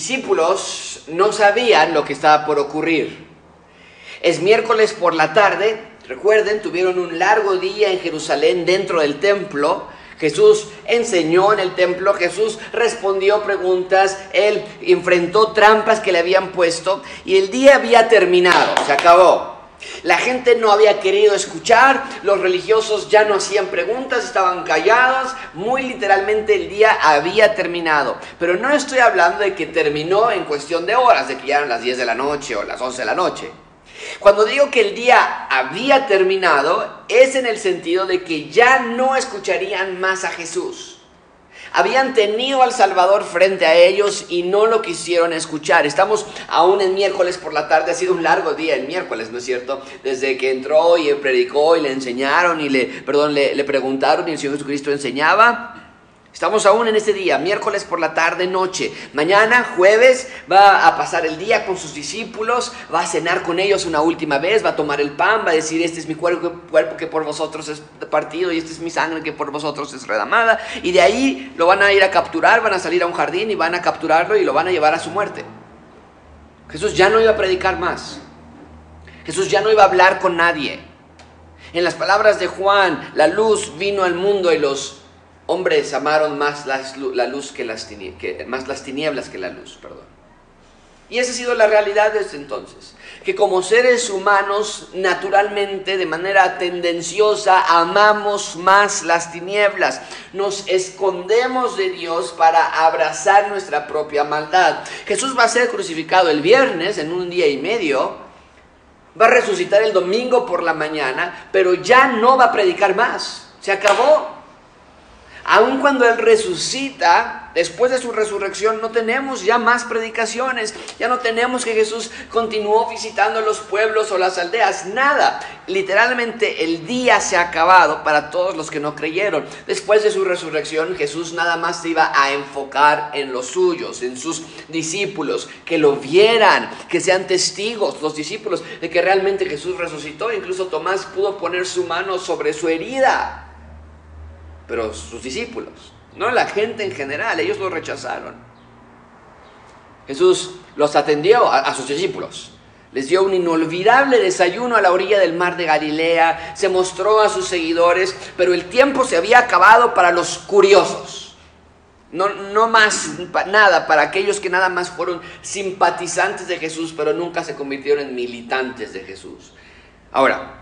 discípulos no sabían lo que estaba por ocurrir. Es miércoles por la tarde, recuerden, tuvieron un largo día en Jerusalén dentro del templo. Jesús enseñó en el templo, Jesús respondió preguntas, él enfrentó trampas que le habían puesto y el día había terminado, se acabó. La gente no había querido escuchar, los religiosos ya no hacían preguntas, estaban callados, muy literalmente el día había terminado. Pero no estoy hablando de que terminó en cuestión de horas, de que ya eran las 10 de la noche o las 11 de la noche. Cuando digo que el día había terminado, es en el sentido de que ya no escucharían más a Jesús. Habían tenido al Salvador frente a ellos y no lo quisieron escuchar. Estamos aún en miércoles por la tarde, ha sido un largo día el miércoles, ¿no es cierto? Desde que entró y predicó y le enseñaron y le, perdón, le, preguntaron y el Señor Jesucristo enseñaba. Estamos aún en este día, miércoles por la tarde, noche. Mañana, jueves, va a pasar el día con sus discípulos, va a cenar con ellos una última vez, va a tomar el pan, va a decir, este es mi cuerpo, que por vosotros es partido y este es mi sangre que por vosotros es redamada. Y de ahí lo van a ir a capturar, van a salir a un jardín y van a capturarlo y lo van a llevar a su muerte. Jesús ya no iba a predicar más. Jesús ya no iba a hablar con nadie. En las palabras de Juan, la luz vino al mundo y los hombres amaron más la luz que las, que, más las tinieblas que la luz, perdón. Y esa ha sido la realidad desde entonces, que como seres humanos, naturalmente, de manera tendenciosa, amamos más las tinieblas, nos escondemos de Dios para abrazar nuestra propia maldad. Jesús va a ser crucificado el viernes, en un día y medio, va a resucitar el domingo por la mañana, pero ya no va a predicar más, se acabó. Aun cuando Él resucita, después de su resurrección, no tenemos ya más predicaciones. Ya no tenemos que Jesús continuó visitando los pueblos o las aldeas. Nada. Literalmente el día se ha acabado para todos los que no creyeron. Después de su resurrección, Jesús nada más se iba a enfocar en los suyos, en sus discípulos, que lo vieran, que sean testigos los discípulos de que realmente Jesús resucitó. Incluso Tomás pudo poner su mano sobre su herida pero sus discípulos, no la gente en general, ellos lo rechazaron. Jesús los atendió a, sus discípulos. Les dio un inolvidable desayuno a la orilla del mar de Galilea, se mostró a sus seguidores, pero el tiempo se había acabado para los curiosos. No, no más nada para aquellos que nada más fueron simpatizantes de Jesús, pero nunca se convirtieron en militantes de Jesús. Ahora,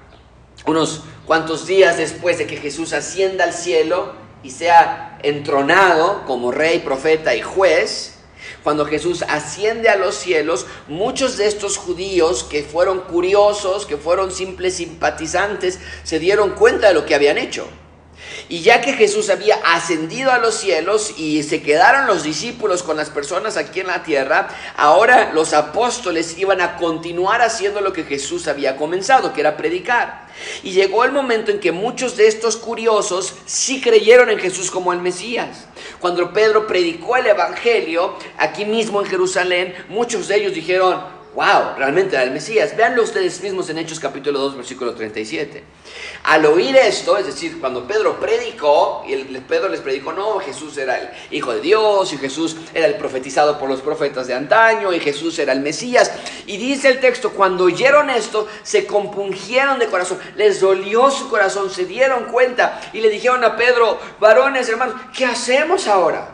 unos cuantos días después de que Jesús ascienda al cielo y sea entronado como rey, profeta y juez, cuando Jesús asciende a los cielos, muchos de estos judíos que fueron curiosos, que fueron simples simpatizantes, se dieron cuenta de lo que habían hecho. Y ya que Jesús había ascendido a los cielos y se quedaron los discípulos con las personas aquí en la tierra, ahora los apóstoles iban a continuar haciendo lo que Jesús había comenzado, que era predicar. Y llegó el momento en que muchos de estos curiosos sí creyeron en Jesús como el Mesías. Cuando Pedro predicó el Evangelio aquí mismo en Jerusalén, muchos de ellos dijeron, wow, realmente era el Mesías. Véanlo ustedes mismos en Hechos capítulo 2, versículo 37. Al oír esto, es decir, cuando Pedro predicó, y el, Pedro les predicó, no, Jesús era el Hijo de Dios, y Jesús era el profetizado por los profetas de antaño, y Jesús era el Mesías. Y dice el texto, cuando oyeron esto, se compungieron de corazón, les dolió su corazón, se dieron cuenta, y le dijeron a Pedro, varones, hermanos, ¿qué hacemos ahora?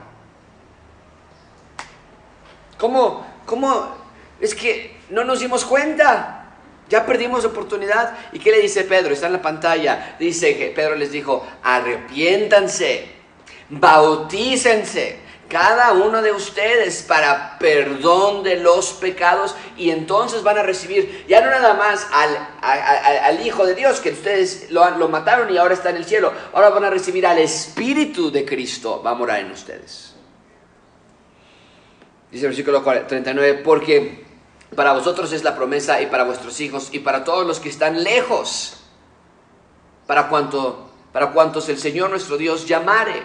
¿Cómo, cómo es que no nos dimos cuenta. Ya perdimos oportunidad. ¿Y qué le dice Pedro? Está en la pantalla. Dice que Pedro les dijo, arrepiéntanse, bautícense cada uno de ustedes para perdón de los pecados y entonces van a recibir ya no nada más al, Hijo de Dios que ustedes lo, lo mataron y ahora está en el cielo, ahora van a recibir al Espíritu de Cristo, va a morar en ustedes. Dice el versículo 39, porque para vosotros es la promesa y para vuestros hijos y para todos los que están lejos, para, cuanto, para cuantos el Señor nuestro Dios llamare.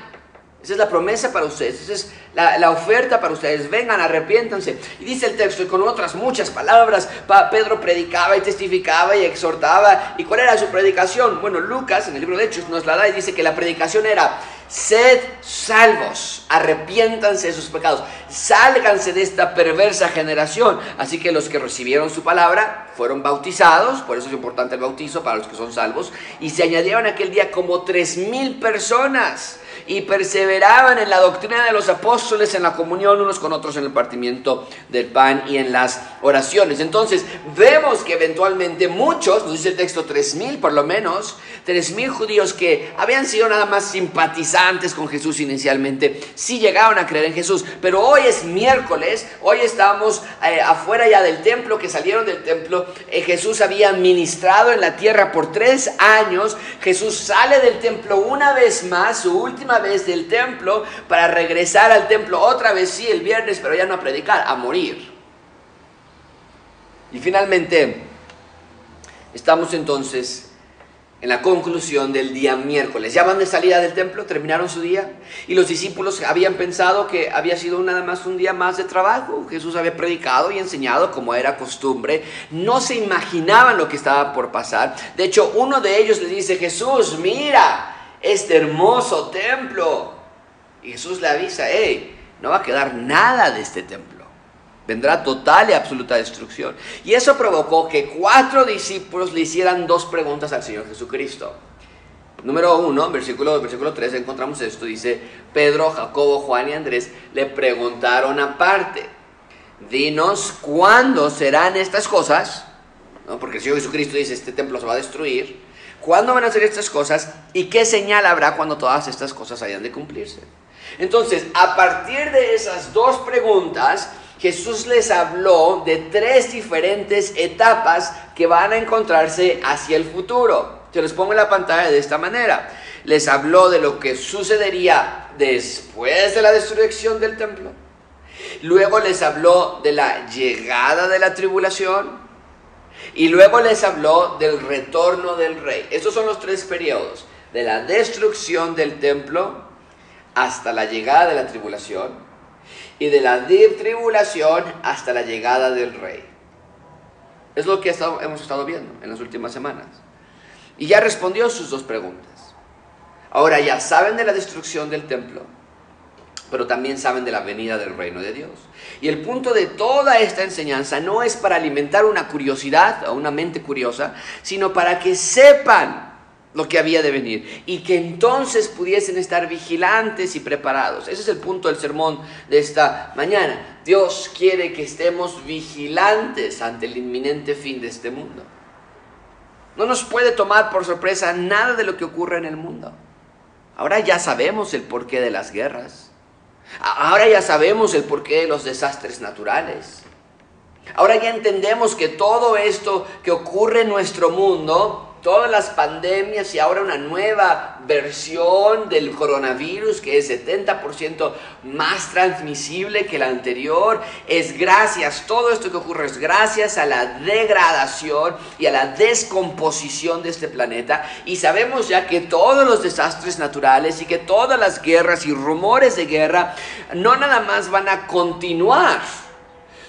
Esa es la promesa para ustedes, esa es la, oferta para ustedes. Vengan, arrepiéntanse. Y dice el texto, y con otras muchas palabras, Pedro predicaba y testificaba y exhortaba. ¿Y cuál era su predicación? Bueno, Lucas en el libro de Hechos nos la da y dice que la predicación era, sed salvos, arrepiéntanse de sus pecados, sálganse de esta perversa generación. Así que los que recibieron su palabra fueron bautizados, por eso es importante el bautizo para los que son salvos, y se añadieron aquel día como tres mil personas y perseveraban en la doctrina de los apóstoles, en la comunión unos con otros, en el partimiento del pan y en las oraciones. Entonces vemos que eventualmente muchos, nos dice el texto, tres mil por lo menos, tres mil judíos que habían sido nada más simpatizantes con Jesús inicialmente, sí llegaron a creer en Jesús. Pero hoy es miércoles, hoy estamos eh, afuera ya del templo, que salieron del templo. Eh, Jesús había ministrado en la tierra por tres años. Jesús sale del templo una vez más, su última vez del templo para regresar al templo otra vez, sí, el viernes, pero ya no a predicar, a morir. Y finalmente, estamos entonces en la conclusión del día miércoles. Ya van de salida del templo, terminaron su día y los discípulos habían pensado que había sido nada más un día más de trabajo. Jesús había predicado y enseñado como era costumbre. No se imaginaban lo que estaba por pasar. De hecho, uno de ellos le dice, Jesús, mira, este hermoso templo. Y Jesús le avisa, hey, no va a quedar nada de este templo. Vendrá total y absoluta destrucción. Y eso provocó que cuatro discípulos le hicieran dos preguntas al Señor Jesucristo. Número uno, versículo, versículo 3, encontramos esto. Dice, Pedro, Jacobo, Juan y Andrés le preguntaron aparte, dinos cuándo serán estas cosas, porque el Señor Jesucristo dice, este templo se va a destruir. ¿Cuándo van a hacer estas cosas? ¿Y qué señal habrá cuando todas estas cosas hayan de cumplirse? Entonces, a partir de esas dos preguntas, Jesús les habló de tres diferentes etapas que van a encontrarse hacia el futuro. Se los pongo en la pantalla de esta manera. Les habló de lo que sucedería después de la destrucción del templo. Luego les habló de la llegada de la tribulación. Y luego les habló del retorno del rey. Estos son los tres periodos. De la destrucción del templo hasta la llegada de la tribulación. Y de la tribulación hasta la llegada del rey. Es lo que hemos estado viendo en las últimas semanas. Y ya respondió sus dos preguntas. Ahora ya saben de la destrucción del templo pero también saben de la venida del reino de Dios. Y el punto de toda esta enseñanza no es para alimentar una curiosidad o una mente curiosa, sino para que sepan lo que había de venir y que entonces pudiesen estar vigilantes y preparados. Ese es el punto del sermón de esta mañana. Dios quiere que estemos vigilantes ante el inminente fin de este mundo. No nos puede tomar por sorpresa nada de lo que ocurre en el mundo. Ahora ya sabemos el porqué de las guerras. Ahora ya sabemos el porqué de los desastres naturales. Ahora ya entendemos que todo esto que ocurre en nuestro mundo todas las pandemias y ahora una nueva versión del coronavirus que es 70% más transmisible que la anterior, es gracias, todo esto que ocurre es gracias a la degradación y a la descomposición de este planeta. Y sabemos ya que todos los desastres naturales y que todas las guerras y rumores de guerra no nada más van a continuar,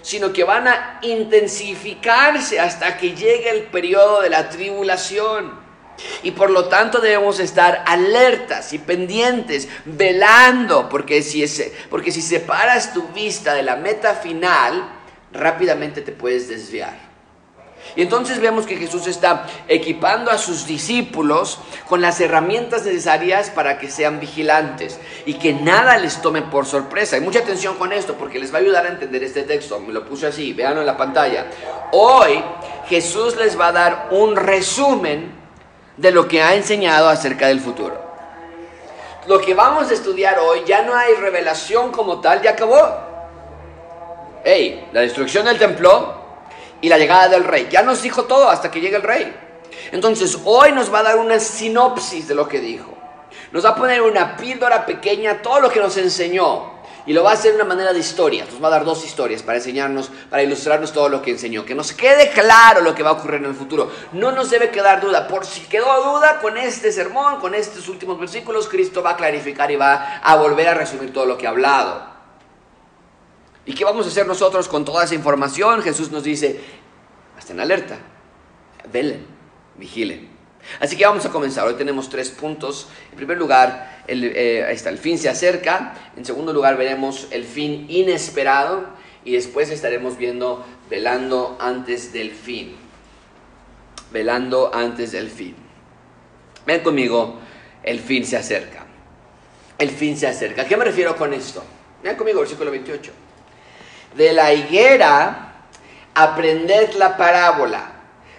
sino que van a intensificarse hasta que llegue el periodo de la tribulación. Y por lo tanto debemos estar alertas y pendientes, velando, porque si, porque si separas tu vista de la meta final, rápidamente te puedes desviar. Y entonces vemos que Jesús está equipando a sus discípulos con las herramientas necesarias para que sean vigilantes y que nada les tome por sorpresa. Y mucha atención con esto porque les va a ayudar a entender este texto. Me lo puse así, véanlo en la pantalla. Hoy Jesús les va a dar un resumen de lo que ha enseñado acerca del futuro. Lo que vamos a estudiar hoy ya no hay revelación como tal, ya acabó. Hey, la destrucción del templo y la llegada del rey. Ya nos dijo todo hasta que llegue el rey. Entonces hoy nos va a dar una sinopsis de lo que dijo. Nos va a poner una píldora pequeña, todo lo que nos enseñó. Y lo va a hacer de una manera de historia. Nos va a dar dos historias para enseñarnos, para ilustrarnos todo lo que enseñó. Que nos quede claro lo que va a ocurrir en el futuro. No nos debe quedar duda. Por si quedó duda con este sermón, con estos últimos versículos, Cristo va a clarificar y va a volver a resumir todo lo que ha hablado. ¿Y qué vamos a hacer nosotros con toda esa información? Jesús nos dice, estén alerta, velen, vigilen. Así que vamos a comenzar. Hoy tenemos tres puntos. En primer lugar, el, eh, está, el fin se acerca. En segundo lugar, veremos el fin inesperado. Y después estaremos viendo velando antes del fin. Velando antes del fin. Ven conmigo, el fin se acerca. El fin se acerca. ¿A qué me refiero con esto? Vean conmigo, versículo 28. De la higuera, aprended la parábola.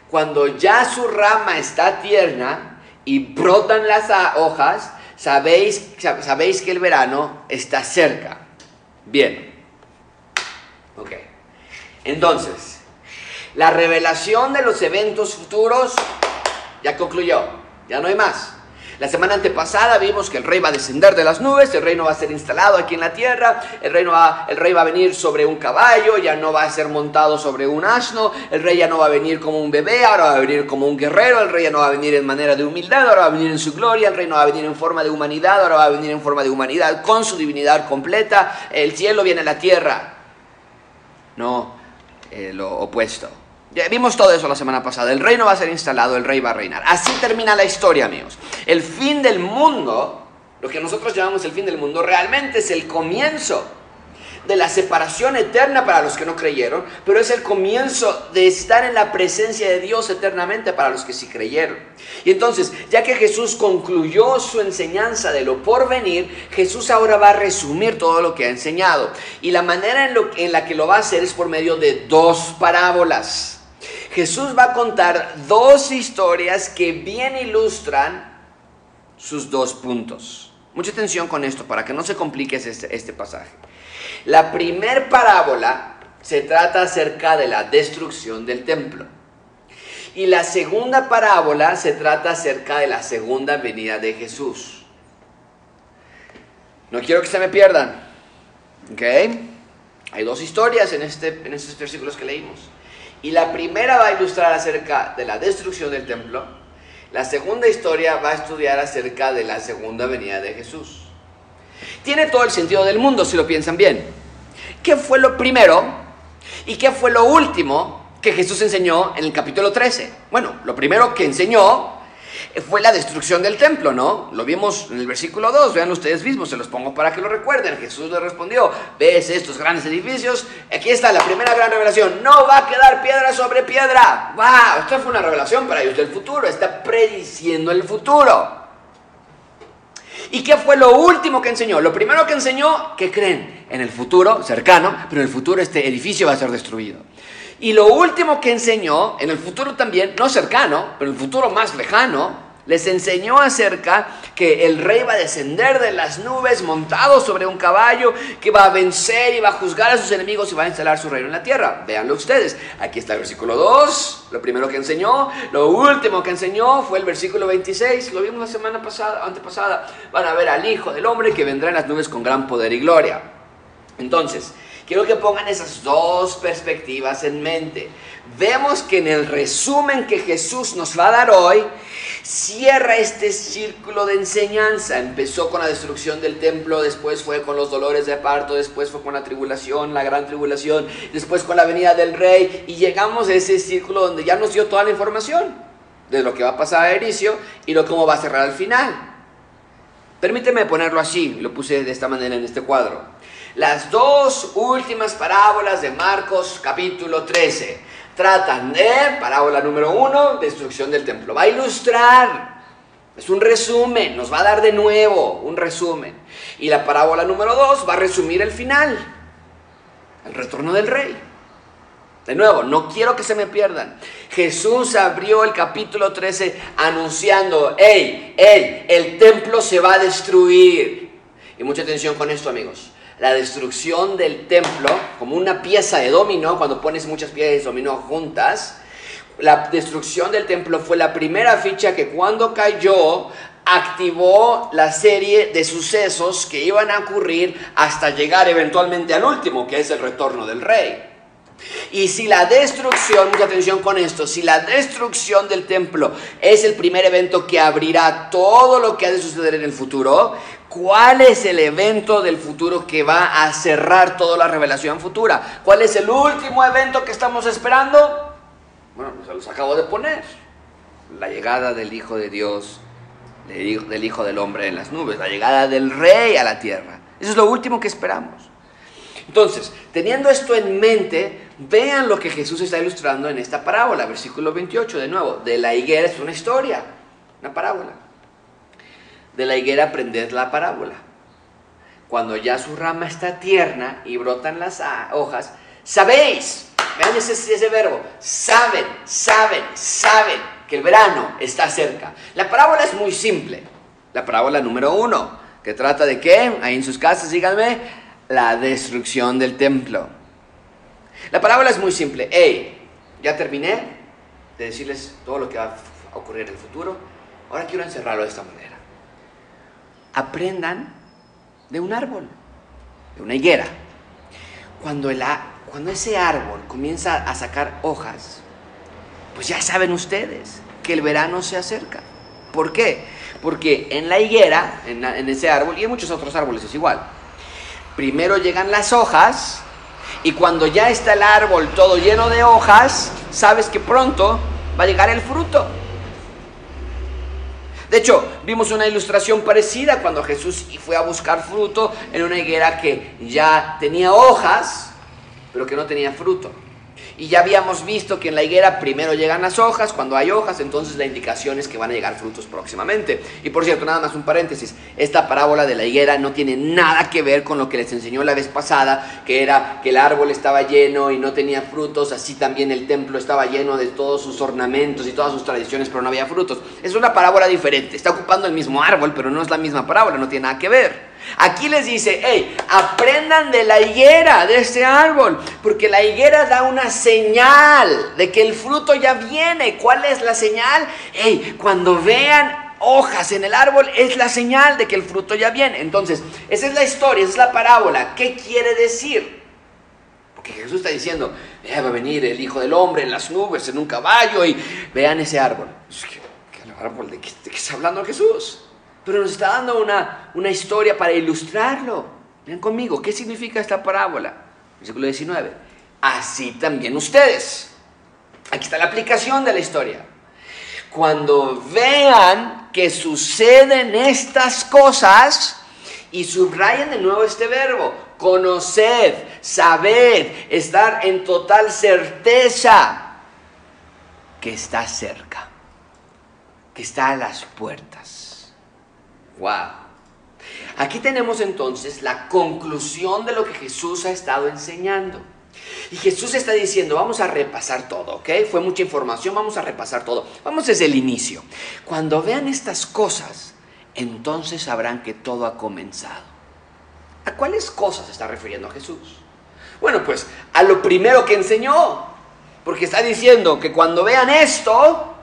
Cuando ya su rama está tierna y brotan las hojas, sabéis, sabéis que el verano está cerca. Bien. Ok. Entonces, la revelación de los eventos futuros ya concluyó. Ya no hay más. La semana antepasada vimos que el rey va a descender de las nubes, el reino va a ser instalado aquí en la tierra, el, reino va, el rey va a venir sobre un caballo, ya no va a ser montado sobre un asno, el rey ya no va a venir como un bebé, ahora va a venir como un guerrero, el rey ya no va a venir en manera de humildad, ahora va a venir en su gloria, el rey no va a venir en forma de humanidad, ahora va a venir en forma de humanidad con su divinidad completa, el cielo viene a la tierra. No, eh, lo opuesto. Ya vimos todo eso la semana pasada. El reino va a ser instalado, el rey va a reinar. Así termina la historia, amigos. El fin del mundo, lo que nosotros llamamos el fin del mundo, realmente es el comienzo de la separación eterna para los que no creyeron, pero es el comienzo de estar en la presencia de Dios eternamente para los que sí creyeron. Y entonces, ya que Jesús concluyó su enseñanza de lo por venir, Jesús ahora va a resumir todo lo que ha enseñado. Y la manera en, en la que lo va a hacer es por medio de dos parábolas. Jesús va a contar dos historias que bien ilustran sus dos puntos. Mucha atención con esto para que no se complique este, este pasaje. La primer parábola se trata acerca de la destrucción del templo. Y la segunda parábola se trata acerca de la segunda venida de Jesús. No quiero que se me pierdan. ¿Ok? Hay dos historias en, este, en estos versículos que leímos. Y la primera va a ilustrar acerca de la destrucción del templo. La segunda historia va a estudiar acerca de la segunda venida de Jesús. Tiene todo el sentido del mundo si lo piensan bien. ¿Qué fue lo primero y qué fue lo último que Jesús enseñó en el capítulo 13? Bueno, lo primero que enseñó fue la destrucción del templo, ¿no? Lo vimos en el versículo 2, vean ustedes mismos, se los pongo para que lo recuerden. Jesús le respondió, ves estos grandes edificios, aquí está la primera gran revelación, no va a quedar piedra sobre piedra. ¡Wow! Esto fue una revelación para ellos del futuro, está prediciendo el futuro. ¿Y qué fue lo último que enseñó? Lo primero que enseñó, que creen en el futuro cercano, pero en el futuro este edificio va a ser destruido. Y lo último que enseñó, en el futuro también, no cercano, pero en el futuro más lejano, les enseñó acerca que el rey va a descender de las nubes montado sobre un caballo, que va a vencer y va a juzgar a sus enemigos y va a instalar su reino en la tierra. Véanlo ustedes. Aquí está el versículo 2, lo primero que enseñó. Lo último que enseñó fue el versículo 26, lo vimos la semana pasada, antepasada. Van a ver al Hijo del Hombre que vendrá en las nubes con gran poder y gloria. Entonces, Quiero que pongan esas dos perspectivas en mente. Vemos que en el resumen que Jesús nos va a dar hoy, cierra este círculo de enseñanza. Empezó con la destrucción del templo, después fue con los dolores de parto, después fue con la tribulación, la gran tribulación, después con la venida del rey y llegamos a ese círculo donde ya nos dio toda la información de lo que va a pasar a Ericio y lo cómo va a cerrar al final. Permíteme ponerlo así, lo puse de esta manera en este cuadro. Las dos últimas parábolas de Marcos capítulo 13 tratan de, parábola número uno, destrucción del templo. Va a ilustrar, es un resumen, nos va a dar de nuevo un resumen. Y la parábola número dos va a resumir el final, el retorno del rey. De nuevo, no quiero que se me pierdan. Jesús abrió el capítulo 13 anunciando, hey, hey, el templo se va a destruir. Y mucha atención con esto, amigos la destrucción del templo como una pieza de dominó, cuando pones muchas piezas de dominó juntas, la destrucción del templo fue la primera ficha que cuando cayó activó la serie de sucesos que iban a ocurrir hasta llegar eventualmente al último, que es el retorno del rey. Y si la destrucción, mucha atención con esto, si la destrucción del templo es el primer evento que abrirá todo lo que ha de suceder en el futuro, ¿Cuál es el evento del futuro que va a cerrar toda la revelación futura? ¿Cuál es el último evento que estamos esperando? Bueno, se los acabo de poner. la llegada del Hijo de Dios, del Hijo del Hombre en las nubes, la llegada del Rey a la tierra. Eso es lo último que esperamos. Entonces, teniendo esto en mente, vean lo que Jesús está ilustrando en esta parábola, versículo 28, de nuevo, de la higuera es una historia, una parábola. De la higuera aprended la parábola. Cuando ya su rama está tierna y brotan las hojas, sabéis, vean ese, ese verbo, saben, saben, saben que el verano está cerca. La parábola es muy simple. La parábola número uno, que trata de qué, ahí en sus casas, díganme, la destrucción del templo. La parábola es muy simple. Hey, ya terminé de decirles todo lo que va a ocurrir en el futuro. Ahora quiero encerrarlo de esta manera. Aprendan de un árbol, de una higuera. Cuando, el, cuando ese árbol comienza a sacar hojas, pues ya saben ustedes que el verano se acerca. ¿Por qué? Porque en la higuera, en, en ese árbol, y en muchos otros árboles es igual, primero llegan las hojas y cuando ya está el árbol todo lleno de hojas, sabes que pronto va a llegar el fruto. De hecho, vimos una ilustración parecida cuando Jesús fue a buscar fruto en una higuera que ya tenía hojas, pero que no tenía fruto. Y ya habíamos visto que en la higuera primero llegan las hojas, cuando hay hojas entonces la indicación es que van a llegar frutos próximamente. Y por cierto, nada más un paréntesis, esta parábola de la higuera no tiene nada que ver con lo que les enseñó la vez pasada, que era que el árbol estaba lleno y no tenía frutos, así también el templo estaba lleno de todos sus ornamentos y todas sus tradiciones, pero no había frutos. Es una parábola diferente, está ocupando el mismo árbol, pero no es la misma parábola, no tiene nada que ver. Aquí les dice, hey, aprendan de la higuera, de este árbol, porque la higuera da una señal de que el fruto ya viene. ¿Cuál es la señal? Hey, cuando vean hojas en el árbol es la señal de que el fruto ya viene. Entonces, esa es la historia, esa es la parábola. ¿Qué quiere decir? Porque Jesús está diciendo, va a venir el Hijo del Hombre en las nubes, en un caballo, y vean ese árbol. ¿Qué, árbol? ¿De qué está hablando Jesús? Pero nos está dando una, una historia para ilustrarlo. Vean conmigo, ¿qué significa esta parábola? Versículo 19. Así también ustedes. Aquí está la aplicación de la historia. Cuando vean que suceden estas cosas, y subrayen de nuevo este verbo, conoced, saber, estar en total certeza que está cerca, que está a las puertas. Wow. Aquí tenemos entonces la conclusión de lo que Jesús ha estado enseñando. Y Jesús está diciendo, vamos a repasar todo, ¿ok? Fue mucha información, vamos a repasar todo. Vamos desde el inicio. Cuando vean estas cosas, entonces sabrán que todo ha comenzado. ¿A cuáles cosas está refiriendo Jesús? Bueno, pues a lo primero que enseñó, porque está diciendo que cuando vean esto,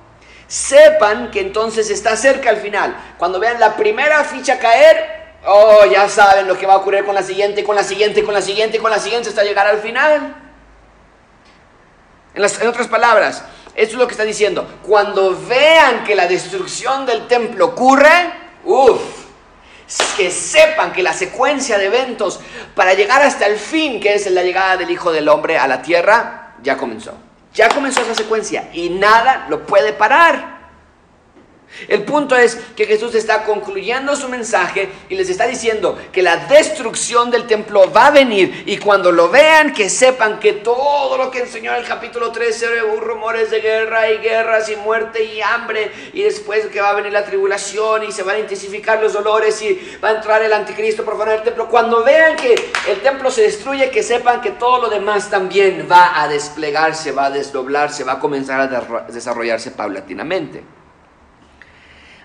sepan que entonces está cerca al final. Cuando vean la primera ficha caer, oh, ya saben lo que va a ocurrir con la siguiente, con la siguiente, con la siguiente, con la siguiente, hasta llegar al final. En, en otras palabras, esto es lo que está diciendo. Cuando vean que la destrucción del templo ocurre, uff, que sepan que la secuencia de eventos para llegar hasta el fin, que es la llegada del Hijo del Hombre a la tierra, ya comenzó. Ya comenzó esa secuencia y nada lo puede parar. El punto es que Jesús está concluyendo su mensaje y les está diciendo que la destrucción del templo va a venir y cuando lo vean que sepan que todo lo que enseñó en el capítulo 13 hubo rumores de guerra y guerras y muerte y hambre y después que va a venir la tribulación y se van a intensificar los dolores y va a entrar el anticristo profanar el templo. Cuando vean que el templo se destruye, que sepan que todo lo demás también va a desplegarse, va a desdoblarse, va a comenzar a desarrollarse paulatinamente.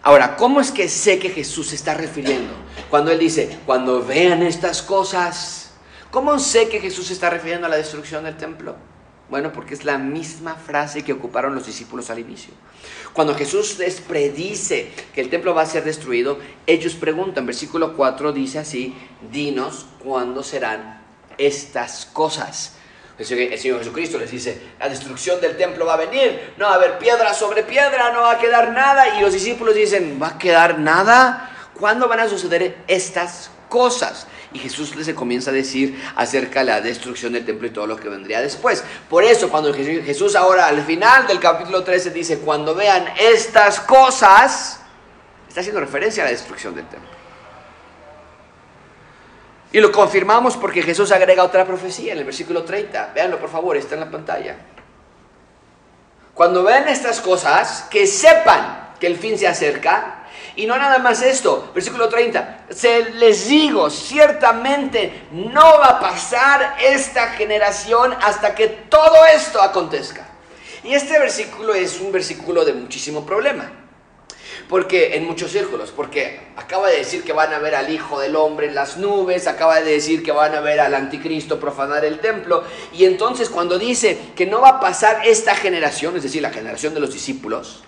Ahora, ¿cómo es que sé que Jesús se está refiriendo? Cuando Él dice, cuando vean estas cosas, ¿cómo sé que Jesús se está refiriendo a la destrucción del templo? Bueno, porque es la misma frase que ocuparon los discípulos al inicio. Cuando Jesús les predice que el templo va a ser destruido, ellos preguntan, versículo 4 dice así, dinos cuándo serán estas cosas. El Señor Jesucristo les dice, la destrucción del templo va a venir, no va a haber piedra sobre piedra, no va a quedar nada. Y los discípulos dicen, ¿va a quedar nada? ¿Cuándo van a suceder estas cosas? Y Jesús les comienza a decir acerca de la destrucción del templo y todo lo que vendría después. Por eso cuando Jesús ahora al final del capítulo 13 dice, cuando vean estas cosas, está haciendo referencia a la destrucción del templo. Y lo confirmamos porque Jesús agrega otra profecía en el versículo 30. Véanlo por favor, está en la pantalla. Cuando vean estas cosas, que sepan que el fin se acerca. Y no nada más esto, versículo 30, se les digo, ciertamente no va a pasar esta generación hasta que todo esto acontezca. Y este versículo es un versículo de muchísimo problema. Porque en muchos círculos, porque acaba de decir que van a ver al Hijo del Hombre en las nubes, acaba de decir que van a ver al Anticristo profanar el templo, y entonces cuando dice que no va a pasar esta generación, es decir, la generación de los discípulos,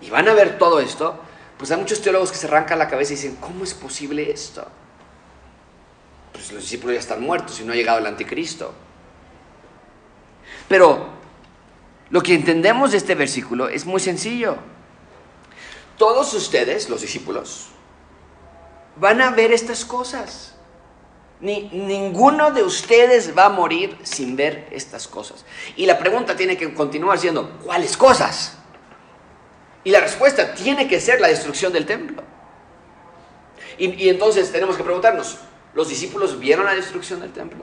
y van a ver todo esto, pues hay muchos teólogos que se arrancan la cabeza y dicen, ¿cómo es posible esto? Pues los discípulos ya están muertos y no ha llegado el Anticristo. Pero lo que entendemos de este versículo es muy sencillo todos ustedes, los discípulos, van a ver estas cosas. Ni, ninguno de ustedes va a morir sin ver estas cosas. Y la pregunta tiene que continuar siendo, ¿cuáles cosas? Y la respuesta tiene que ser la destrucción del templo. Y, y entonces tenemos que preguntarnos, ¿los discípulos vieron la destrucción del templo?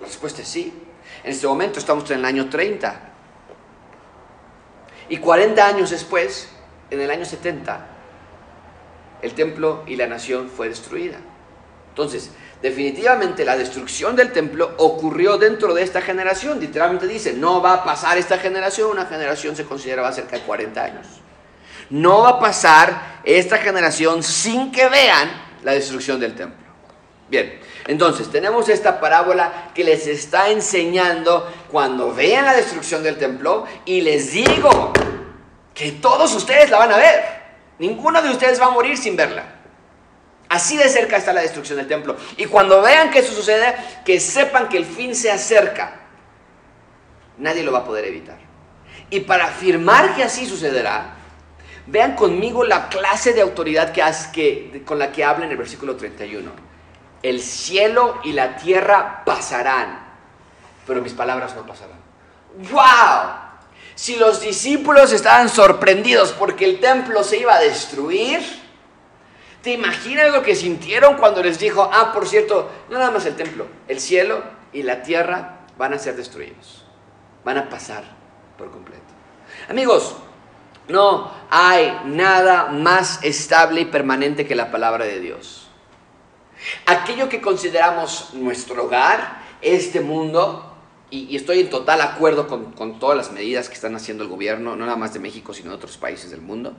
La respuesta es sí. En este momento estamos en el año 30. Y 40 años después, en el año 70 el templo y la nación fue destruida. Entonces, definitivamente la destrucción del templo ocurrió dentro de esta generación. Literalmente dice, no va a pasar esta generación, una generación se consideraba cerca de 40 años. No va a pasar esta generación sin que vean la destrucción del templo. Bien, entonces tenemos esta parábola que les está enseñando cuando vean la destrucción del templo y les digo, que todos ustedes la van a ver. Ninguno de ustedes va a morir sin verla. Así de cerca está la destrucción del templo. Y cuando vean que eso sucede, que sepan que el fin se acerca. Nadie lo va a poder evitar. Y para afirmar que así sucederá, vean conmigo la clase de autoridad que, que, con la que habla en el versículo 31. El cielo y la tierra pasarán, pero mis palabras no pasarán. ¡Wow! Si los discípulos estaban sorprendidos porque el templo se iba a destruir, ¿te imaginas lo que sintieron cuando les dijo, ah, por cierto, no nada más el templo, el cielo y la tierra van a ser destruidos, van a pasar por completo? Amigos, no hay nada más estable y permanente que la palabra de Dios. Aquello que consideramos nuestro hogar, este mundo, y, estoy en total acuerdo con, todas las medidas que están haciendo el gobierno, no nada más de México, sino de otros países del mundo.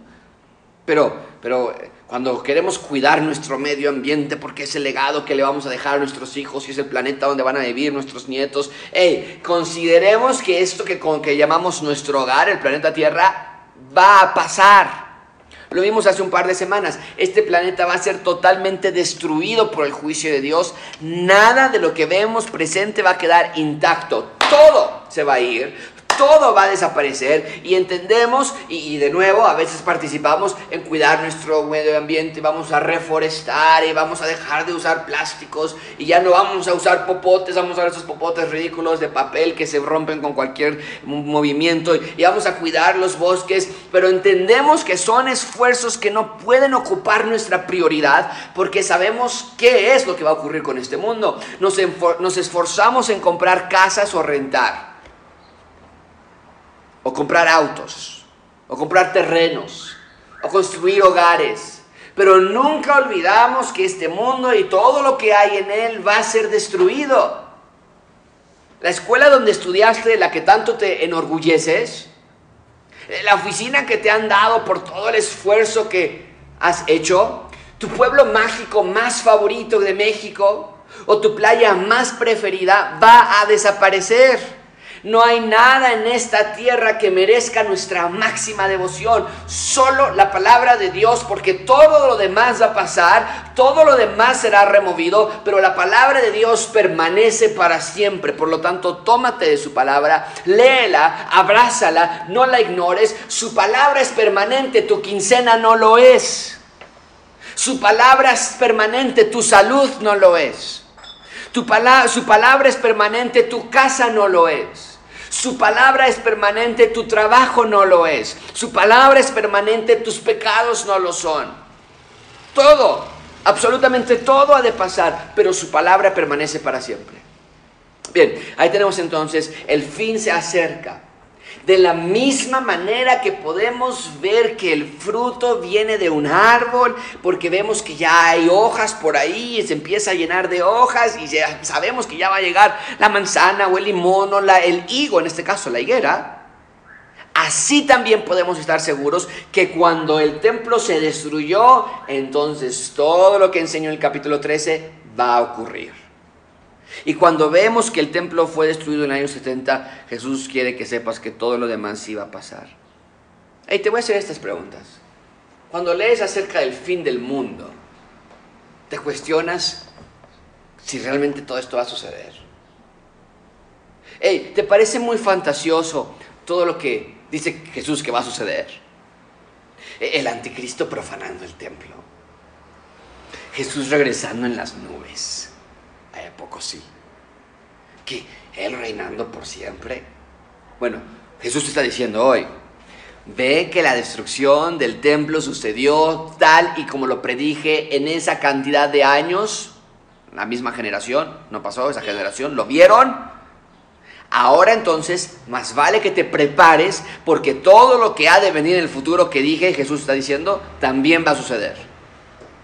Pero, pero eh, cuando queremos cuidar nuestro medio ambiente, porque es el legado que le vamos a dejar a nuestros hijos y es el planeta donde van a vivir nuestros nietos, hey, consideremos que esto que, con, que llamamos nuestro hogar, el planeta Tierra, va a pasar. Lo vimos hace un par de semanas. Este planeta va a ser totalmente destruido por el juicio de Dios. Nada de lo que vemos presente va a quedar intacto. Todo se va a ir todo va a desaparecer y entendemos y, de nuevo a veces participamos en cuidar nuestro medio ambiente, vamos a reforestar y vamos a dejar de usar plásticos y ya no vamos a usar popotes, vamos a usar esos popotes ridículos de papel que se rompen con cualquier movimiento y vamos a cuidar los bosques, pero entendemos que son esfuerzos que no pueden ocupar nuestra prioridad porque sabemos qué es lo que va a ocurrir con este mundo. Nos, esforzamos en comprar casas o rentar comprar autos, o comprar terrenos, o construir hogares. Pero nunca olvidamos que este mundo y todo lo que hay en él va a ser destruido. La escuela donde estudiaste, la que tanto te enorgulleces, la oficina que te han dado por todo el esfuerzo que has hecho, tu pueblo mágico más favorito de México o tu playa más preferida va a desaparecer. No hay nada en esta tierra que merezca nuestra máxima devoción, solo la palabra de Dios, porque todo lo demás va a pasar, todo lo demás será removido, pero la palabra de Dios permanece para siempre. Por lo tanto, tómate de su palabra, léela, abrázala, no la ignores. Su palabra es permanente, tu quincena no lo es. Su palabra es permanente, tu salud no lo es. Tu su palabra es permanente, tu casa no lo es. Su palabra es permanente, tu trabajo no lo es. Su palabra es permanente, tus pecados no lo son. Todo, absolutamente todo ha de pasar, pero su palabra permanece para siempre. Bien, ahí tenemos entonces, el fin se acerca. De la misma manera que podemos ver que el fruto viene de un árbol, porque vemos que ya hay hojas por ahí y se empieza a llenar de hojas y ya sabemos que ya va a llegar la manzana o el limón o la, el higo, en este caso la higuera. Así también podemos estar seguros que cuando el templo se destruyó, entonces todo lo que enseñó el capítulo 13 va a ocurrir. Y cuando vemos que el templo fue destruido en el año 70, Jesús quiere que sepas que todo lo demás iba a pasar. Hey, te voy a hacer estas preguntas. Cuando lees acerca del fin del mundo, ¿te cuestionas si realmente todo esto va a suceder? Hey, ¿te parece muy fantasioso todo lo que dice Jesús que va a suceder? El anticristo profanando el templo. Jesús regresando en las nubes hay poco sí. Que Él reinando por siempre. Bueno, Jesús está diciendo hoy, ve que la destrucción del templo sucedió tal y como lo predije en esa cantidad de años, la misma generación, no pasó esa generación, lo vieron. Ahora entonces, más vale que te prepares porque todo lo que ha de venir en el futuro que dije, Jesús está diciendo, también va a suceder.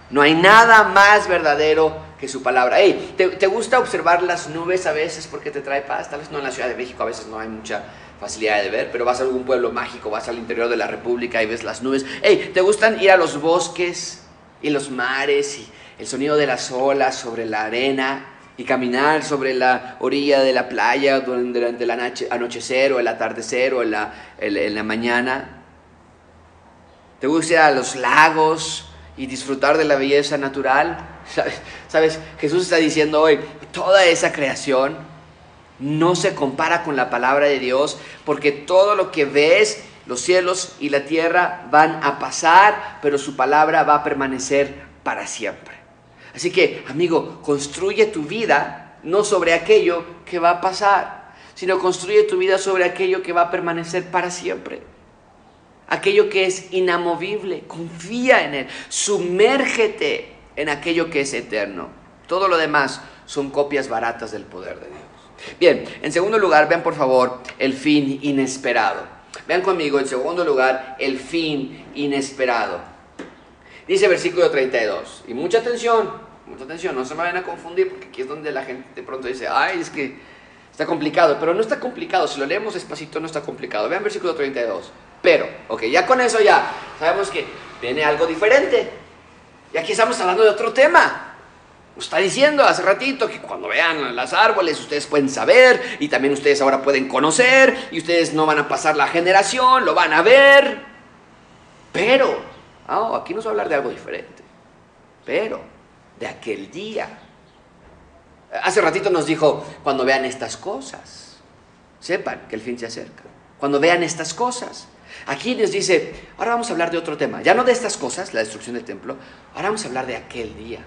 No hay nada más verdadero que su palabra. Hey, ¿te, gusta observar las nubes a veces porque te trae paz? Tal vez no en la Ciudad de México, a veces no hay mucha facilidad de ver, pero vas a algún pueblo mágico, vas al interior de la República y ves las nubes. Hey, ¿te gustan ir a los bosques y los mares y el sonido de las olas sobre la arena y caminar sobre la orilla de la playa durante el anochecer o el atardecer o en la, en la mañana? ¿Te gusta ir a los lagos y disfrutar de la belleza natural? ¿Sabes? Jesús está diciendo hoy, toda esa creación no se compara con la palabra de Dios, porque todo lo que ves, los cielos y la tierra van a pasar, pero su palabra va a permanecer para siempre. Así que, amigo, construye tu vida no sobre aquello que va a pasar, sino construye tu vida sobre aquello que va a permanecer para siempre. Aquello que es inamovible, confía en Él, sumérgete en aquello que es eterno. Todo lo demás son copias baratas del poder de Dios. Bien, en segundo lugar, vean por favor el fin inesperado. Vean conmigo, en segundo lugar, el fin inesperado. Dice versículo 32. Y mucha atención, mucha atención, no se me vayan a confundir, porque aquí es donde la gente de pronto dice, ay, es que está complicado. Pero no está complicado, si lo leemos despacito no está complicado. Vean versículo 32. Pero, ok, ya con eso ya sabemos que viene algo diferente. Y aquí estamos hablando de otro tema. Está diciendo hace ratito que cuando vean los árboles ustedes pueden saber y también ustedes ahora pueden conocer y ustedes no van a pasar la generación, lo van a ver. Pero, ah, aquí nos va a hablar de algo diferente. Pero, de aquel día. Hace ratito nos dijo, cuando vean estas cosas, sepan que el fin se acerca. Cuando vean estas cosas, Aquí nos dice, ahora vamos a hablar de otro tema, ya no de estas cosas, la destrucción del templo, ahora vamos a hablar de aquel día.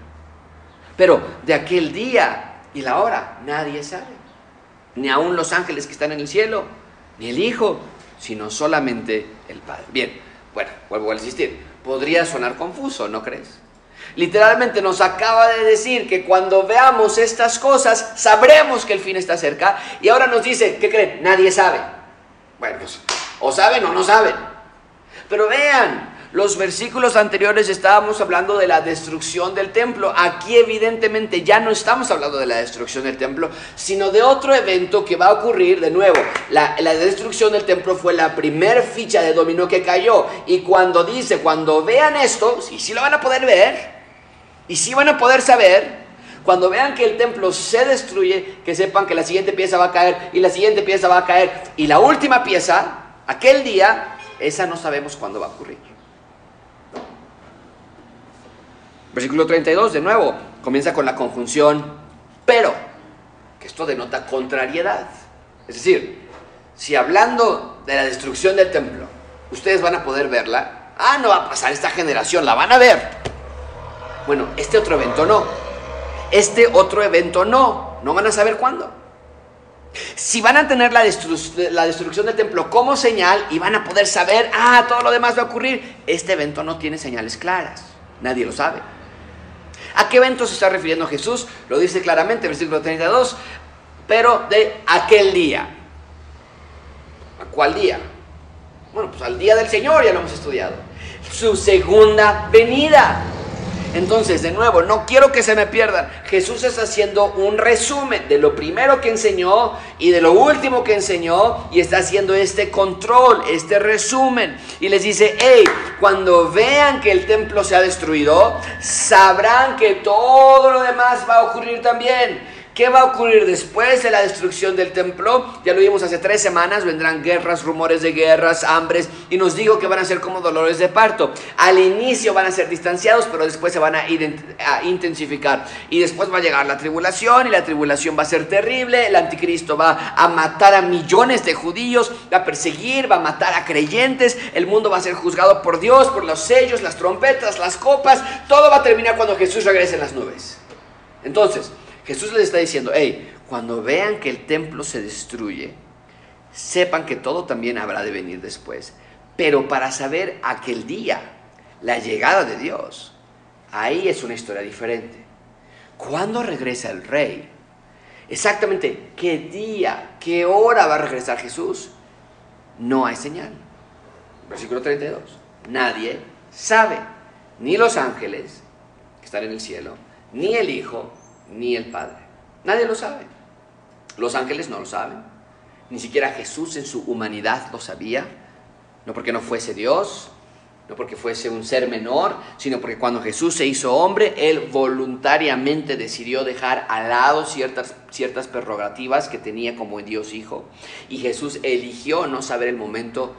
Pero de aquel día y la hora nadie sabe, ni aún los ángeles que están en el cielo, ni el Hijo, sino solamente el Padre. Bien, bueno, vuelvo a insistir, podría sonar confuso, ¿no crees? Literalmente nos acaba de decir que cuando veamos estas cosas sabremos que el fin está cerca y ahora nos dice, ¿qué creen? Nadie sabe. Bueno, pues o saben o no saben. Pero vean, los versículos anteriores estábamos hablando de la destrucción del templo. Aquí evidentemente ya no estamos hablando de la destrucción del templo, sino de otro evento que va a ocurrir de nuevo. La, destrucción del templo fue la primer ficha de dominó que cayó. Y cuando dice, cuando vean esto, y sí lo van a poder ver, y sí van a poder saber, cuando vean que el templo se destruye, que sepan que la siguiente pieza va a caer, y la siguiente pieza va a caer, y la última pieza Aquel día, esa no sabemos cuándo va a ocurrir. Versículo 32, de nuevo, comienza con la conjunción pero, que esto denota contrariedad. Es decir, si hablando de la destrucción del templo, ustedes van a poder verla, ah, no va a pasar esta generación, la van a ver. Bueno, este otro evento no. Este otro evento no. No van a saber cuándo. Si van a tener la, destrucción del templo como señal y van a poder saber, ah, todo lo demás va a ocurrir, este evento no tiene señales claras. Nadie lo sabe. ¿A qué evento se está refiriendo Jesús? Lo dice claramente, versículo 32, pero de aquel día. ¿A cuál día? Bueno, pues al día del Señor ya lo hemos estudiado. Su segunda venida. Entonces, de nuevo, no quiero que se me pierdan. Jesús está haciendo un resumen de lo primero que enseñó y de lo último que enseñó y está haciendo este control, este resumen. Y les dice, hey, cuando vean que el templo se ha destruido, sabrán que todo lo demás va a ocurrir también. ¿Qué va a ocurrir después de la destrucción del templo? Ya lo vimos hace tres semanas, vendrán guerras, rumores de guerras, hambres, y nos digo que van a ser como dolores de parto. Al inicio van a ser distanciados, pero después se van a, a intensificar. Y después va a llegar la tribulación, y la tribulación va a ser terrible, el anticristo va a matar a millones de judíos, va a perseguir, va a matar a creyentes, el mundo va a ser juzgado por Dios, por los sellos, las trompetas, las copas, todo va a terminar cuando Jesús regrese en las nubes. Entonces, Jesús les está diciendo, hey, cuando vean que el templo se destruye, sepan que todo también habrá de venir después. Pero para saber aquel día, la llegada de Dios, ahí es una historia diferente. ¿Cuándo regresa el rey? Exactamente, ¿qué día, qué hora va a regresar Jesús? No hay señal. Versículo 32. Nadie sabe, ni los ángeles que están en el cielo, ni el Hijo, ni el Padre. Nadie lo sabe. Los ángeles no lo saben. Ni siquiera Jesús en su humanidad lo sabía. No porque no fuese Dios, no porque fuese un ser menor, sino porque cuando Jesús se hizo hombre, Él voluntariamente decidió dejar al lado ciertas, ciertas prerrogativas que tenía como Dios Hijo. Y Jesús eligió no saber el momento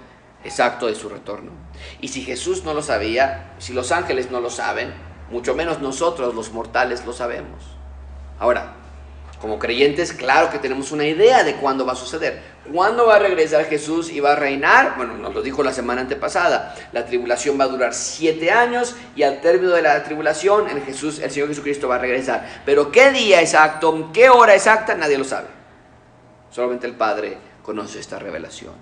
exacto de su retorno. Y si Jesús no lo sabía, si los ángeles no lo saben, mucho menos nosotros los mortales lo sabemos. Ahora, como creyentes, claro que tenemos una idea de cuándo va a suceder. ¿Cuándo va a regresar Jesús y va a reinar? Bueno, nos lo dijo la semana antepasada. La tribulación va a durar siete años y al término de la tribulación el, Jesús, el Señor Jesucristo va a regresar. Pero qué día exacto, qué hora exacta, nadie lo sabe. Solamente el Padre conoce esta revelación.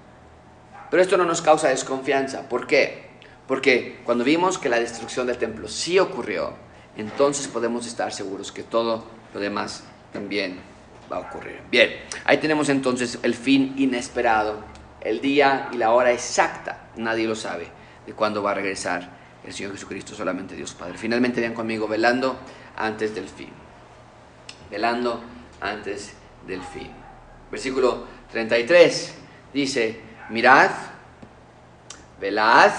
Pero esto no nos causa desconfianza. ¿Por qué? Porque cuando vimos que la destrucción del templo sí ocurrió, entonces podemos estar seguros que todo lo demás también va a ocurrir. Bien, ahí tenemos entonces el fin inesperado, el día y la hora exacta, nadie lo sabe, de cuándo va a regresar el Señor Jesucristo, solamente Dios Padre. Finalmente vean conmigo, velando antes del fin. Velando antes del fin. Versículo 33 dice, mirad, velad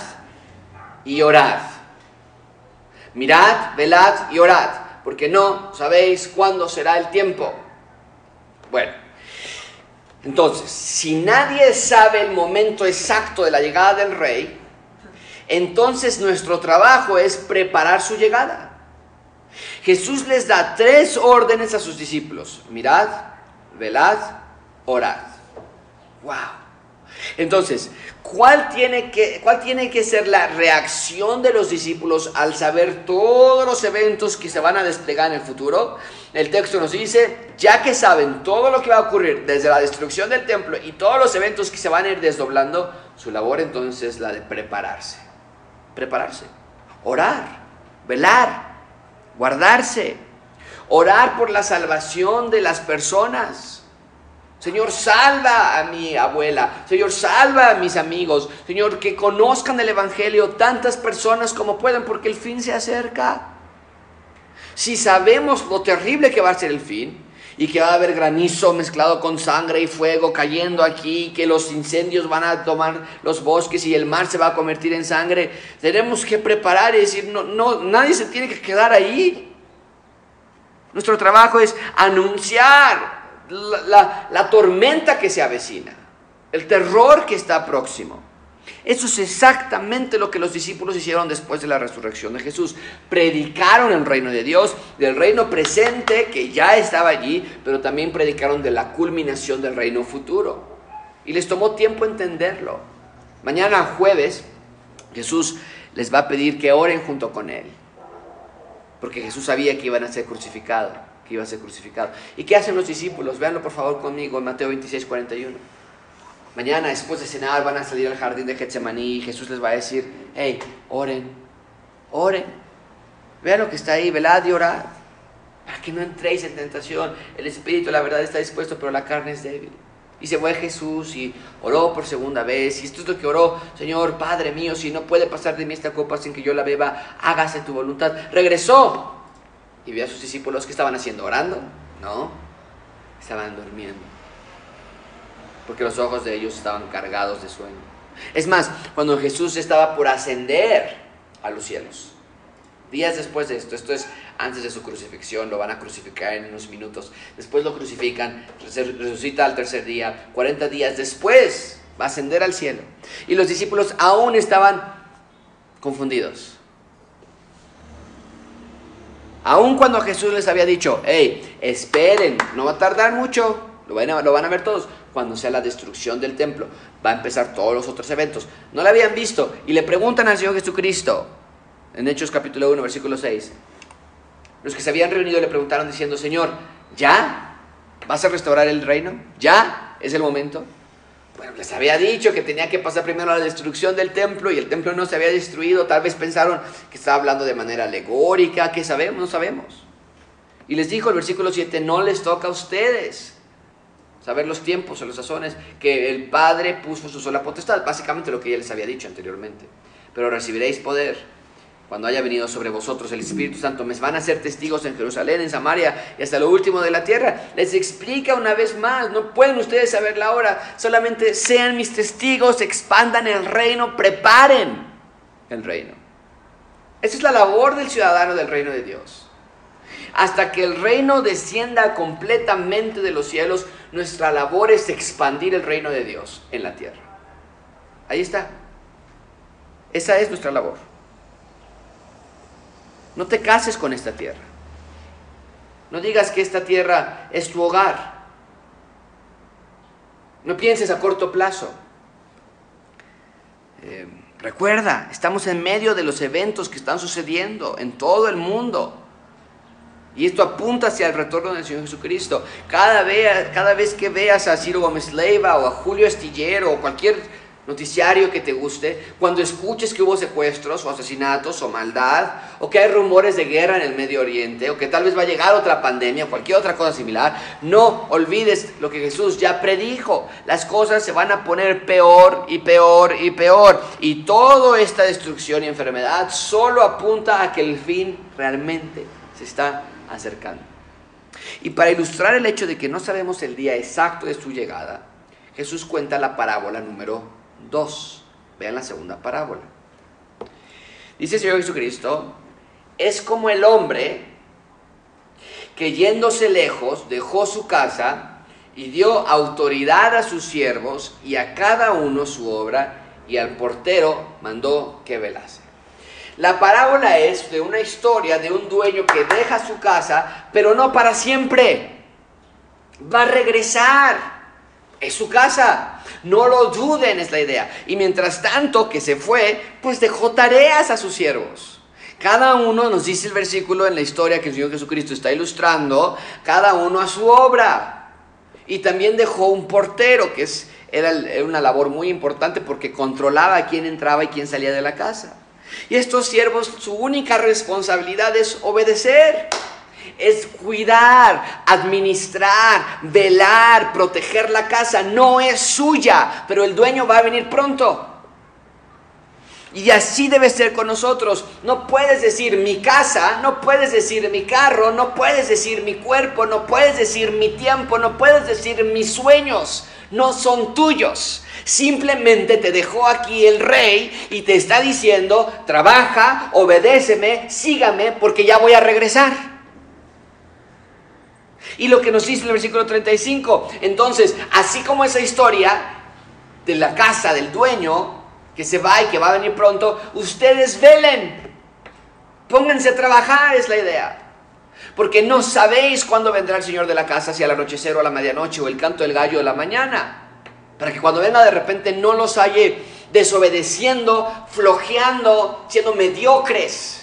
y orad. Mirad, velad y orad porque no sabéis cuándo será el tiempo. Bueno, entonces, si nadie sabe el momento exacto de la llegada del rey, entonces nuestro trabajo es preparar su llegada. Jesús les da tres órdenes a sus discípulos. Mirad, velad, orad. ¡Wow! Entonces, ¿cuál tiene, que, ¿cuál tiene que ser la reacción de los discípulos al saber todos los eventos que se van a desplegar en el futuro? El texto nos dice, ya que saben todo lo que va a ocurrir desde la destrucción del templo y todos los eventos que se van a ir desdoblando, su labor entonces es la de prepararse. Prepararse. Orar, velar, guardarse, orar por la salvación de las personas Señor, salva a mi abuela. Señor, salva a mis amigos. Señor, que conozcan el Evangelio tantas personas como puedan porque el fin se acerca. Si sabemos lo terrible que va a ser el fin y que va a haber granizo mezclado con sangre y fuego cayendo aquí, que los incendios van a tomar los bosques y el mar se va a convertir en sangre, tenemos que preparar y decir, no, no, nadie se tiene que quedar ahí. Nuestro trabajo es anunciar la, tormenta que se avecina, el terror que está próximo. Eso es exactamente lo que los discípulos hicieron después de la resurrección de Jesús. Predicaron el reino de Dios, del reino presente que ya estaba allí, pero también predicaron de la culminación del reino futuro. Y les tomó tiempo entenderlo. Mañana jueves Jesús les va a pedir que oren junto con Él. porque Jesús sabía que iban a ser crucificados, iba a ser crucificado. ¿Y qué hacen los discípulos? Véanlo por favor conmigo en Mateo 26, 41. Mañana, después de cenar, van a salir al jardín de Getsemaní y Jesús les va a decir, hey, oren, oren. Vean lo que está ahí, velad y orad, para que no entréis en tentación. El espíritu, la verdad, está dispuesto, pero la carne es débil. Y se fue Jesús y oró por segunda vez. Y esto es lo que oró, Señor, Padre mío, si no puede pasar de mí esta copa sin que yo la beba, hágase tu voluntad. Regresó y vio a sus discípulos que estaban haciendo, orando. No, estaban durmiendo. Porque los ojos de ellos estaban cargados de sueño. Es más, cuando Jesús estaba por ascender a los cielos, días después de esto, esto es antes de su crucifixión, lo van a crucificar en unos minutos, después lo crucifican, resucita al tercer día, 40 días después va a ascender al cielo. Y los discípulos aún estaban confundidos. Aún cuando Jesús les había dicho, hey, esperen, no va a tardar mucho, lo van, a, ver todos, cuando sea la destrucción del templo, va a empezar todos los otros eventos. No lo habían visto y le preguntan al Señor Jesucristo, en Hechos capítulo 1, versículo 6. Los que se habían reunido le preguntaron diciendo, Señor, ¿ya? ¿Vas a restaurar el reino? ¿Ya? ¿Es el momento? Les había dicho que tenía que pasar primero la destrucción del templo y el templo no se había destruido. Tal vez pensaron que estaba hablando de manera alegórica, ¿qué sabemos? No sabemos. Y les dijo el versículo 7, no les toca a ustedes saber los tiempos o los sazones que el Padre puso su sola potestad. Básicamente lo que ya les había dicho anteriormente. Pero recibiréis poder cuando haya venido sobre vosotros el Espíritu Santo, me van a ser testigos en Jerusalén, en Samaria y hasta lo último de la tierra. Les explica una vez más, no pueden ustedes saber la hora, solamente sean mis testigos, expandan el reino, preparen el reino. Esa es la labor del ciudadano del reino de Dios. Hasta que el reino descienda completamente de los cielos, nuestra labor es expandir el reino de Dios en la tierra. Ahí está. Esa es nuestra labor. No te cases con esta tierra. No digas que esta tierra es tu hogar. No pienses a corto plazo. Eh, recuerda, estamos en medio de los eventos que están sucediendo en todo el mundo. Y esto apunta hacia el retorno del Señor Jesucristo. Cada vez, cada vez que veas a Ciro Gómez Leiva o a Julio Astillero o cualquier noticiario que te guste, cuando escuches que hubo secuestros o asesinatos o maldad, o que hay rumores de guerra en el Medio Oriente, o que tal vez va a llegar otra pandemia o cualquier otra cosa similar, no olvides lo que Jesús ya predijo. Las cosas se van a poner peor y peor y peor. Y toda esta destrucción y enfermedad solo apunta a que el fin realmente se está acercando. Y para ilustrar el hecho de que no sabemos el día exacto de su llegada, Jesús cuenta la parábola número 2. Vean la segunda parábola. Dice el Señor Jesucristo, es como el hombre que yéndose lejos dejó su casa y dio autoridad a sus siervos y a cada uno su obra y al portero mandó que velase. La parábola es de una historia de un dueño que deja su casa, pero no para siempre. Va a regresar es su casa. No lo duden, es la idea. Y mientras tanto que se fue, pues dejó tareas a sus siervos. Cada uno, nos dice el versículo en la historia que el Señor Jesucristo está ilustrando, cada uno a su obra. Y también dejó un portero, que es, era una labor muy importante porque controlaba quién entraba y quién salía de la casa. Y estos siervos, su única responsabilidad es obedecer es cuidar, administrar, velar, proteger la casa. No es suya, pero el dueño va a venir pronto. Y así debe ser con nosotros. No puedes decir mi casa, no puedes decir mi carro, no puedes decir mi cuerpo, no puedes decir mi tiempo, no puedes decir mis sueños. No son tuyos. Simplemente te dejó aquí el rey y te está diciendo, trabaja, obedéceme, sígame, porque ya voy a regresar. Y lo que nos dice el versículo 35, entonces, así como esa historia de la casa del dueño, que se va y que va a venir pronto, ustedes velen, pónganse a trabajar, es la idea. Porque no sabéis cuándo vendrá el Señor de la casa, si al anochecer o a la medianoche o el canto del gallo de la mañana. Para que cuando venga de repente no los halle desobedeciendo, flojeando, siendo mediocres.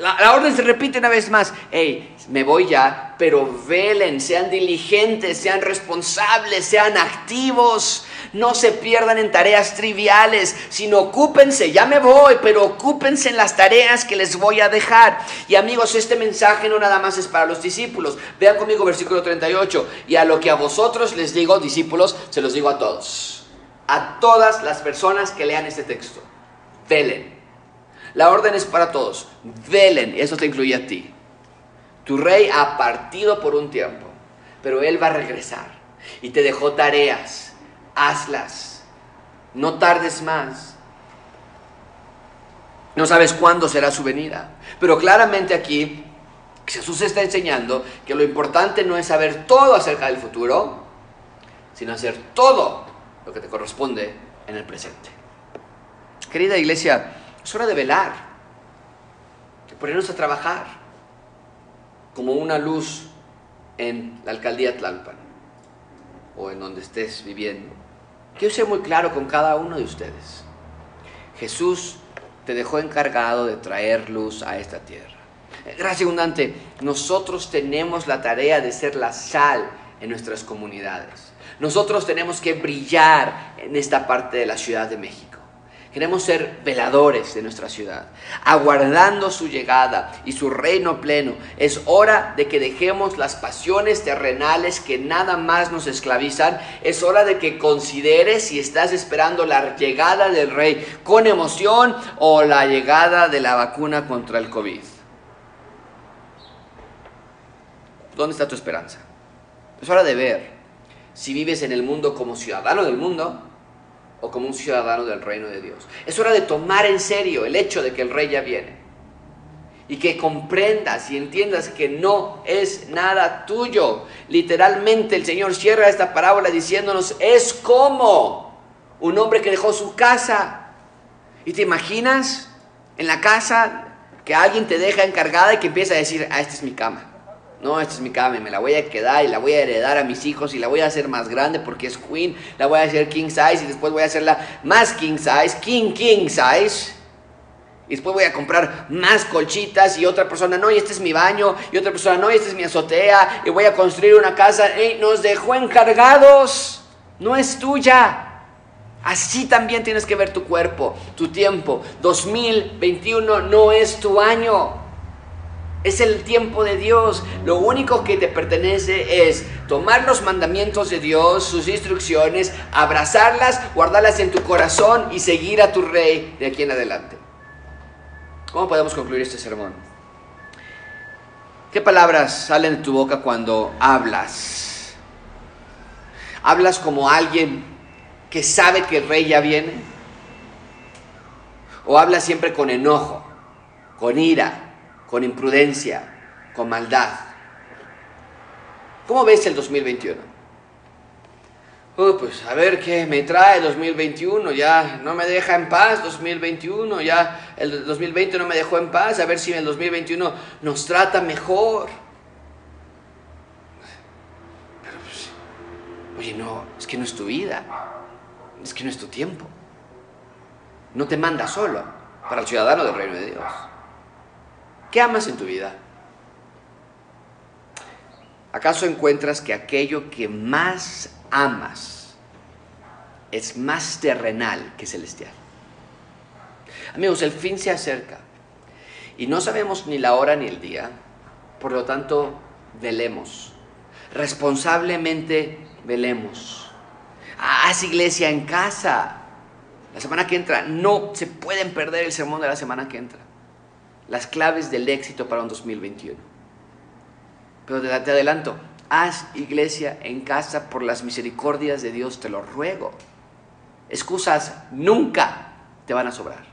La, orden se repite una vez más. Hey, me voy ya, pero velen, sean diligentes, sean responsables, sean activos. No se pierdan en tareas triviales, sino ocúpense, ya me voy, pero ocúpense en las tareas que les voy a dejar. Y amigos, este mensaje no nada más es para los discípulos. Vean conmigo versículo 38. Y a lo que a vosotros les digo, discípulos, se los digo a todos. A todas las personas que lean este texto. Velen. La orden es para todos. Velen, eso te incluye a ti. Tu rey ha partido por un tiempo, pero él va a regresar y te dejó tareas hazlas. No tardes más. No sabes cuándo será su venida. Pero claramente aquí Jesús está enseñando que lo importante no es saber todo acerca del futuro, sino hacer todo lo que te corresponde en el presente. Querida iglesia, es hora de velar, de ponernos a trabajar como una luz en la alcaldía Tlalpan o en donde estés viviendo. Quiero ser muy claro con cada uno de ustedes. Jesús te dejó encargado de traer luz a esta tierra. Gracias abundante, nosotros tenemos la tarea de ser la sal en nuestras comunidades. Nosotros tenemos que brillar en esta parte de la Ciudad de México. Queremos ser veladores de nuestra ciudad, aguardando su llegada y su reino pleno. Es hora de que dejemos las pasiones terrenales que nada más nos esclavizan. Es hora de que consideres si estás esperando la llegada del rey con emoción o la llegada de la vacuna contra el COVID. ¿Dónde está tu esperanza? Es hora de ver si vives en el mundo como ciudadano del mundo o como un ciudadano del reino de Dios. Es hora de tomar en serio el hecho de que el rey ya viene. Y que comprendas y entiendas que no es nada tuyo. Literalmente el Señor cierra esta parábola diciéndonos, es como un hombre que dejó su casa. ¿Y te imaginas en la casa que alguien te deja encargada y que empieza a decir, ah, esta es mi cama? No, esta es mi cama y me la voy a quedar y la voy a heredar a mis hijos y la voy a hacer más grande porque es queen. La voy a hacer king size y después voy a hacerla más king size, king king size. Y después voy a comprar más colchitas y otra persona, no, y este es mi baño. Y otra persona, no, y esta es mi azotea. Y voy a construir una casa. y nos dejó encargados. No es tuya. Así también tienes que ver tu cuerpo, tu tiempo. 2021 no es tu año. Es el tiempo de Dios. Lo único que te pertenece es tomar los mandamientos de Dios, sus instrucciones, abrazarlas, guardarlas en tu corazón y seguir a tu rey de aquí en adelante. ¿Cómo podemos concluir este sermón? ¿Qué palabras salen de tu boca cuando hablas? ¿Hablas como alguien que sabe que el rey ya viene? ¿O hablas siempre con enojo, con ira? Con imprudencia, con maldad. ¿Cómo ves el 2021? pues a ver qué me trae 2021, ya no me deja en paz 2021, ya el 2020 no me dejó en paz, a ver si el 2021 nos trata mejor. Pero pues, oye, no, es que no es tu vida, es que no es tu tiempo. No te manda solo para el ciudadano del reino de Dios. ¿Qué amas en tu vida? ¿Acaso encuentras que aquello que más amas es más terrenal que celestial? Amigos, el fin se acerca y no sabemos ni la hora ni el día, por lo tanto, velemos, responsablemente velemos. Haz iglesia en casa. La semana que entra, no se pueden perder el sermón de la semana que entra las claves del éxito para un 2021. Pero te, adelanto, haz iglesia en casa por las misericordias de Dios, te lo ruego. Excusas nunca te van a sobrar.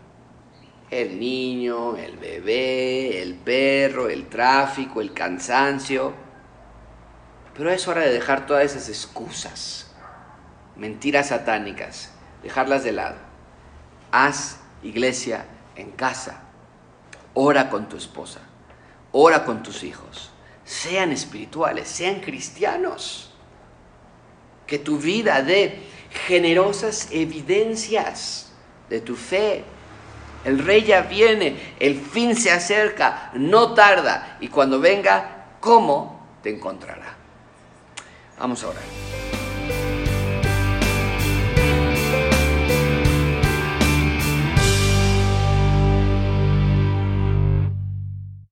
El niño, el bebé, el perro, el tráfico, el cansancio. Pero es hora de dejar todas esas excusas, mentiras satánicas, dejarlas de lado. Haz iglesia en casa Ora con tu esposa, ora con tus hijos, sean espirituales, sean cristianos. Que tu vida dé generosas evidencias de tu fe. El rey ya viene, el fin se acerca, no tarda, y cuando venga, ¿cómo te encontrará? Vamos a orar.